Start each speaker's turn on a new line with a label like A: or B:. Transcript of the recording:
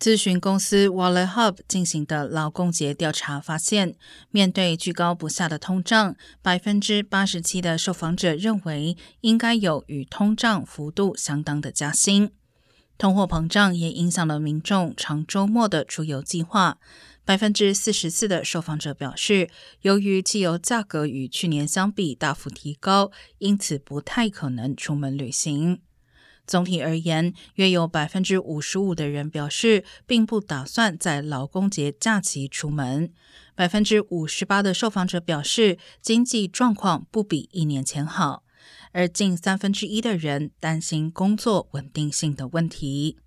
A: 咨询公司 Wallet Hub 进行的劳工节调查发现，面对居高不下的通胀，百分之八十七的受访者认为应该有与通胀幅度相当的加薪。通货膨胀也影响了民众长周末的出游计划。百分之四十四的受访者表示，由于汽油价格与去年相比大幅提高，因此不太可能出门旅行。总体而言，约有百分之五十五的人表示并不打算在劳工节假期出门。百分之五十八的受访者表示经济状况不比一年前好，而近三分之一的人担心工作稳定性的问题。